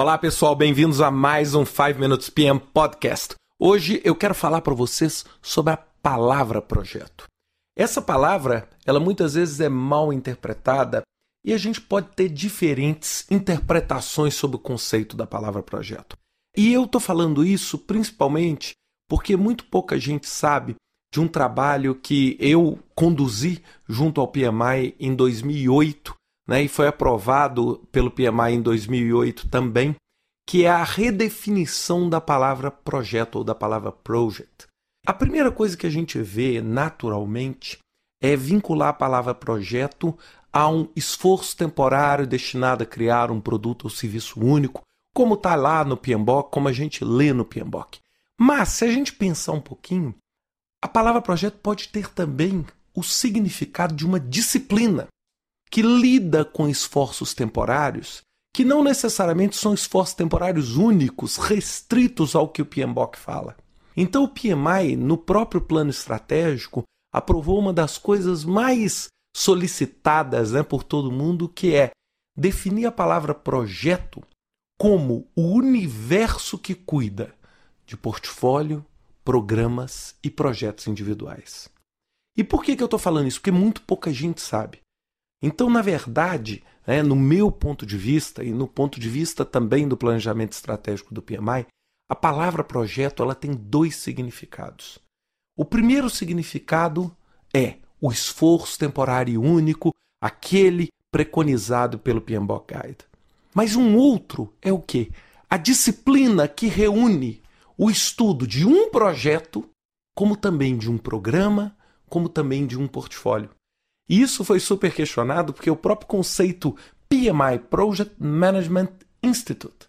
Olá pessoal, bem-vindos a mais um 5 Minutes PM Podcast. Hoje eu quero falar para vocês sobre a palavra projeto. Essa palavra, ela muitas vezes é mal interpretada e a gente pode ter diferentes interpretações sobre o conceito da palavra projeto. E eu estou falando isso principalmente porque muito pouca gente sabe de um trabalho que eu conduzi junto ao PMI em 2008 né, e foi aprovado pelo PMI em 2008 também, que é a redefinição da palavra projeto ou da palavra project. A primeira coisa que a gente vê naturalmente é vincular a palavra projeto a um esforço temporário destinado a criar um produto ou serviço único, como está lá no PMBOK, como a gente lê no PMBOK. Mas, se a gente pensar um pouquinho, a palavra projeto pode ter também o significado de uma disciplina que lida com esforços temporários, que não necessariamente são esforços temporários únicos, restritos ao que o PMBOK fala. Então, o PMI, no próprio plano estratégico, aprovou uma das coisas mais solicitadas né, por todo mundo, que é definir a palavra projeto como o universo que cuida de portfólio, programas e projetos individuais. E por que, que eu estou falando isso? Porque muito pouca gente sabe. Então, na verdade, né, no meu ponto de vista e no ponto de vista também do planejamento estratégico do PMI, a palavra projeto ela tem dois significados. O primeiro significado é o esforço temporário único, aquele preconizado pelo PMBOK Guide. Mas um outro é o que? A disciplina que reúne o estudo de um projeto, como também de um programa, como também de um portfólio. E isso foi super questionado porque o próprio conceito PMI, Project Management Institute.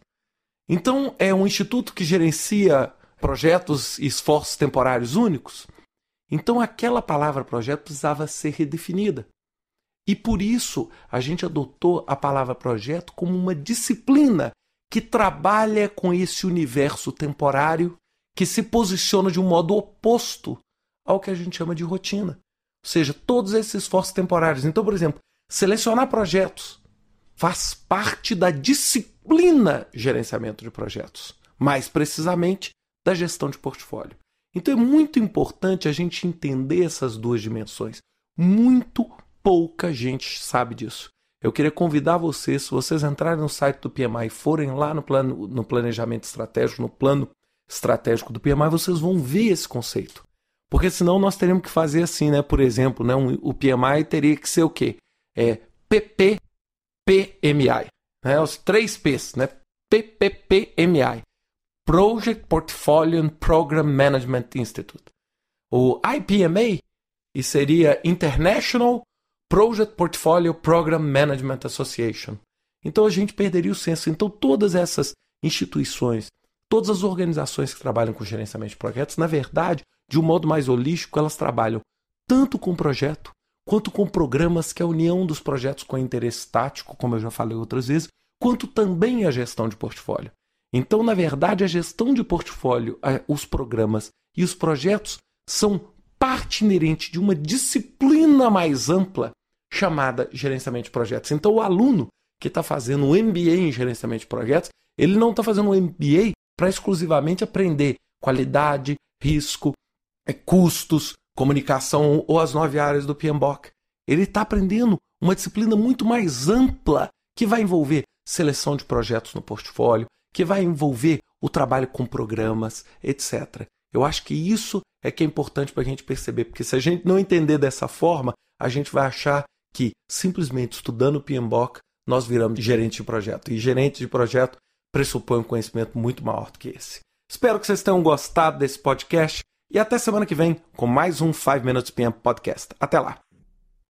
Então, é um instituto que gerencia projetos e esforços temporários únicos. Então, aquela palavra projeto precisava ser redefinida. E por isso, a gente adotou a palavra projeto como uma disciplina que trabalha com esse universo temporário que se posiciona de um modo oposto ao que a gente chama de rotina. Ou seja, todos esses esforços temporários. Então, por exemplo, selecionar projetos faz parte da disciplina gerenciamento de projetos, mais precisamente da gestão de portfólio. Então é muito importante a gente entender essas duas dimensões. Muito pouca gente sabe disso. Eu queria convidar vocês, se vocês entrarem no site do PMI e forem lá no, plano, no planejamento estratégico, no plano estratégico do PMI, vocês vão ver esse conceito. Porque senão nós teríamos que fazer assim, né? Por exemplo, né? Um, o PMI teria que ser o quê? É PPPMI. Né? Os três P's, né? PPPMI. Project Portfolio and Program Management Institute. O IPMA e seria International Project Portfolio Program Management Association. Então a gente perderia o senso. Então todas essas instituições, todas as organizações que trabalham com gerenciamento de projetos, na verdade, de um modo mais holístico, elas trabalham tanto com projeto quanto com programas que é a união dos projetos com interesse tático, como eu já falei outras vezes, quanto também a gestão de portfólio. Então, na verdade, a gestão de portfólio, os programas e os projetos são parte inerente de uma disciplina mais ampla chamada gerenciamento de projetos. Então, o aluno que está fazendo um MBA em gerenciamento de projetos, ele não está fazendo um MBA para exclusivamente aprender qualidade, risco, custos, comunicação ou as nove áreas do PMBOK. Ele está aprendendo uma disciplina muito mais ampla que vai envolver seleção de projetos no portfólio, que vai envolver o trabalho com programas, etc. Eu acho que isso é que é importante para a gente perceber, porque se a gente não entender dessa forma, a gente vai achar que simplesmente estudando o PMBOK nós viramos gerente de projeto. E gerente de projeto pressupõe um conhecimento muito maior do que esse. Espero que vocês tenham gostado desse podcast. E até semana que vem com mais um 5 Minutes PM Podcast. Até lá!